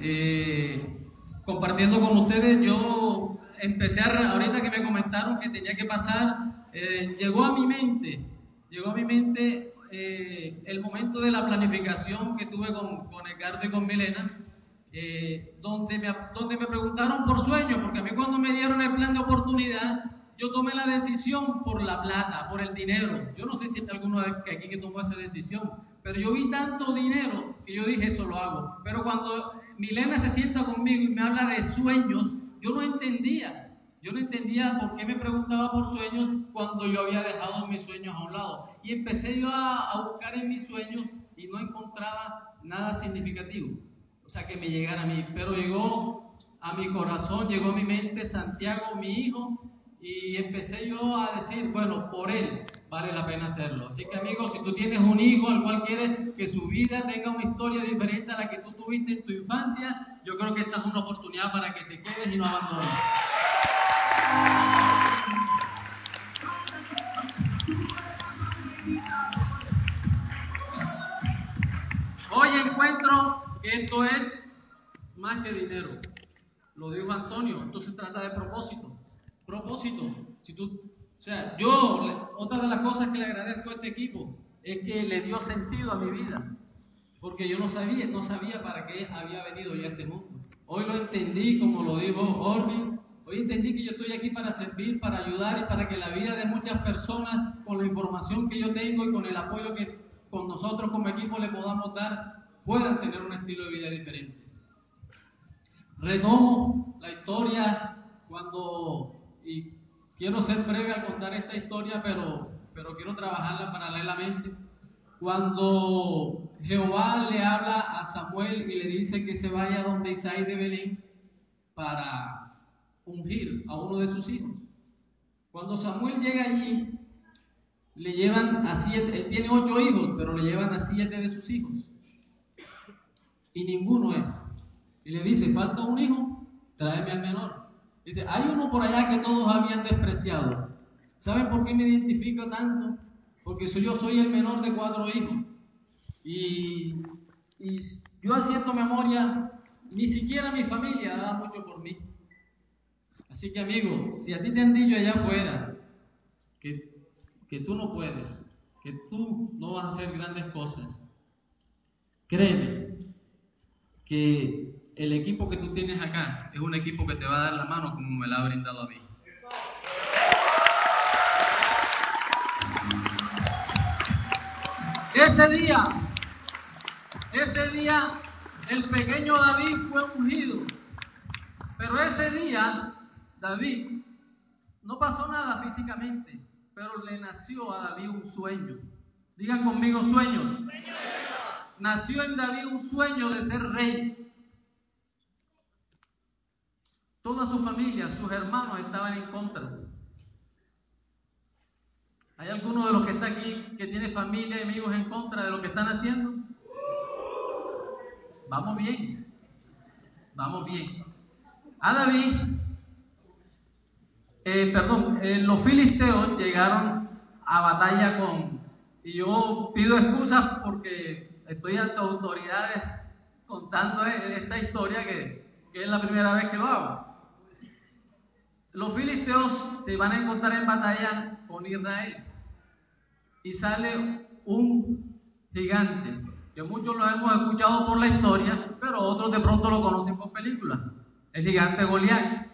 Eh, compartiendo con ustedes, yo empecé ahorita que me comentaron que tenía que pasar, eh, llegó a mi mente, llegó a mi mente eh, el momento de la planificación que tuve con, con Edgardo y con Milena, eh, donde, me, donde me preguntaron por sueños, porque a mí cuando me dieron el plan de oportunidad, yo tomé la decisión por la plata, por el dinero. Yo no sé si hay alguno aquí que tomó esa decisión, pero yo vi tanto dinero que yo dije, eso lo hago. Pero cuando Milena se sienta conmigo y me habla de sueños, yo no entendía. Yo no entendía por qué me preguntaba por sueños cuando yo había dejado mis sueños a un lado. Y empecé yo a, a buscar en mis sueños y no encontraba nada significativo. O sea, que me llegara a mí. Pero llegó a mi corazón, llegó a mi mente Santiago, mi hijo, y empecé yo a decir, bueno, por él vale la pena hacerlo. Así que amigos, si tú tienes un hijo al cual quieres que su vida tenga una historia diferente a la que tú tuviste en tu infancia, yo creo que esta es una oportunidad para que te quedes y no abandones. Hoy encuentro que esto es más que dinero. Lo dijo Antonio, esto se trata de propósito. Propósito. Si tú, o sea, yo, otra de las cosas que le agradezco a este equipo es que le dio sentido a mi vida. Porque yo no sabía, no sabía para qué había venido yo a este mundo. Hoy lo entendí, como lo dijo Orvin, Hoy entendí que yo estoy aquí para servir, para ayudar y para que la vida de muchas personas, con la información que yo tengo y con el apoyo que con nosotros como equipo le podamos dar, puedan tener un estilo de vida diferente. Retomo la historia cuando, y quiero ser breve al contar esta historia, pero, pero quiero trabajarla paralelamente. Cuando Jehová le habla a Samuel y le dice que se vaya donde Isaí de Belén para ungir a uno de sus hijos. Cuando Samuel llega allí, le llevan a siete, él tiene ocho hijos, pero le llevan a siete de sus hijos. Y ninguno es. Y le dice, falta un hijo, tráeme al menor. Dice, hay uno por allá que todos habían despreciado. ¿Saben por qué me identifico tanto? Porque soy, yo soy el menor de cuatro hijos. Y, yo haciendo memoria, ni siquiera mi familia daba mucho por mí. Así que amigo, si a ti te han dicho allá afuera que, que tú no puedes, que tú no vas a hacer grandes cosas, créeme que el equipo que tú tienes acá es un equipo que te va a dar la mano como me la ha brindado a mí. Ese día, ese día, el pequeño David fue ungido. Pero ese día David no pasó nada físicamente, pero le nació a David un sueño. Digan conmigo sueños. Nació en David un sueño de ser rey. Toda su familia, sus hermanos estaban en contra. ¿Hay alguno de los que está aquí que tiene familia y amigos en contra de lo que están haciendo? Vamos bien. Vamos bien. A David eh, perdón, eh, los filisteos llegaron a batalla con, y yo pido excusas porque estoy ante autoridades contando esta historia que es la primera vez que lo hago. Los filisteos se van a encontrar en batalla con Israel y sale un gigante, que muchos lo hemos escuchado por la historia, pero otros de pronto lo conocen por películas, el gigante Goliat.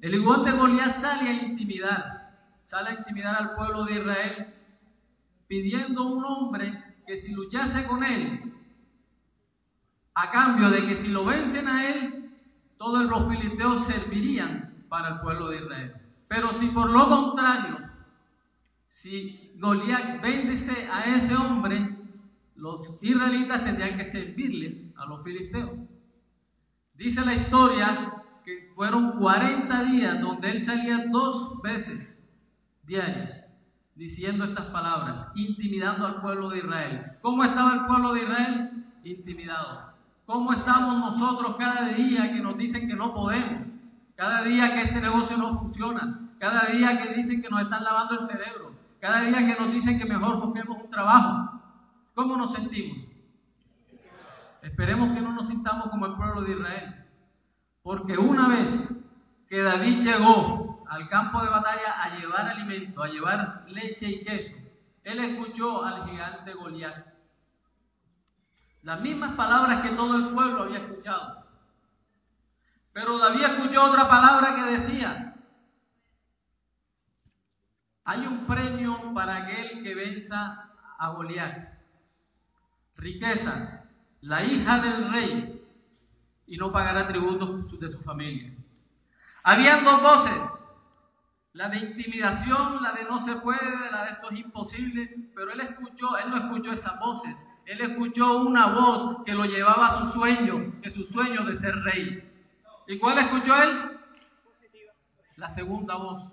El de Goliat sale a intimidar, sale a intimidar al pueblo de Israel, pidiendo un hombre que si luchase con él, a cambio de que si lo vencen a él, todos los filisteos servirían para el pueblo de Israel. Pero si por lo contrario, si Goliat vence a ese hombre, los israelitas tendrían que servirle a los filisteos. Dice la historia que fueron 40 días donde él salía dos veces diarias diciendo estas palabras, intimidando al pueblo de Israel. ¿Cómo estaba el pueblo de Israel? Intimidado. ¿Cómo estamos nosotros cada día que nos dicen que no podemos? Cada día que este negocio no funciona. Cada día que dicen que nos están lavando el cerebro. Cada día que nos dicen que mejor busquemos un trabajo. ¿Cómo nos sentimos? Esperemos que no nos sintamos como el pueblo de Israel. Porque una vez que David llegó al campo de batalla a llevar alimento, a llevar leche y queso, él escuchó al gigante Goliat. Las mismas palabras que todo el pueblo había escuchado. Pero David escuchó otra palabra que decía, hay un premio para aquel que venza a Goliat. Riquezas, la hija del rey, y no pagará tributos de su familia. Habían dos voces, la de intimidación, la de no se puede, la de esto es imposible, pero él escuchó, él no escuchó esas voces, él escuchó una voz que lo llevaba a su sueño, que su sueño de ser rey. ¿Y cuál escuchó él? La segunda voz.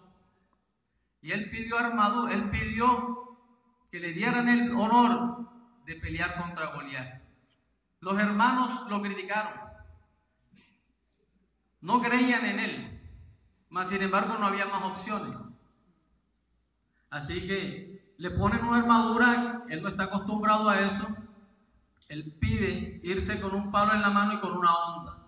Y él pidió armadura, él pidió que le dieran el honor de pelear contra Goliat. Los hermanos lo criticaron. No creían en él. Mas, sin embargo, no había más opciones. Así que le ponen una armadura, él no está acostumbrado a eso. Él pide irse con un palo en la mano y con una onda.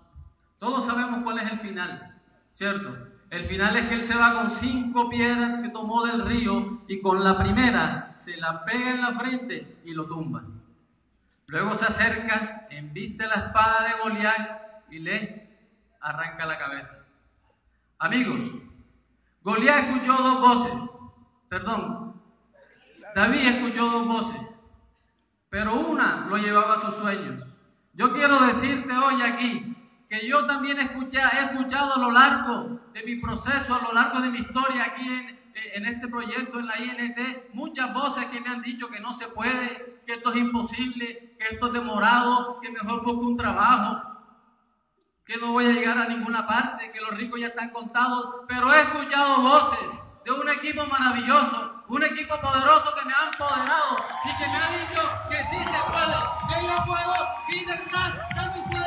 Todos sabemos cuál es el final, ¿cierto? El final es que él se va con cinco piedras que tomó del río y con la primera se la pega en la frente y lo tumba. Luego se acerca, embiste la espada de Goliat y le arranca la cabeza. Amigos, Goliat escuchó dos voces, perdón, David escuchó dos voces, pero una lo llevaba a sus sueños. Yo quiero decirte hoy aquí que yo también he escuchado a lo largo de mi proceso, a lo largo de mi historia aquí en, en este proyecto, en la INT, muchas voces que me han dicho que no se puede, que esto es imposible, que esto es demorado, que mejor busco un trabajo que no voy a llegar a ninguna parte, que los ricos ya están contados, pero he escuchado voces de un equipo maravilloso, un equipo poderoso que me han empoderado y que me ha dicho que sí se puede, que yo puedo, y de sueños.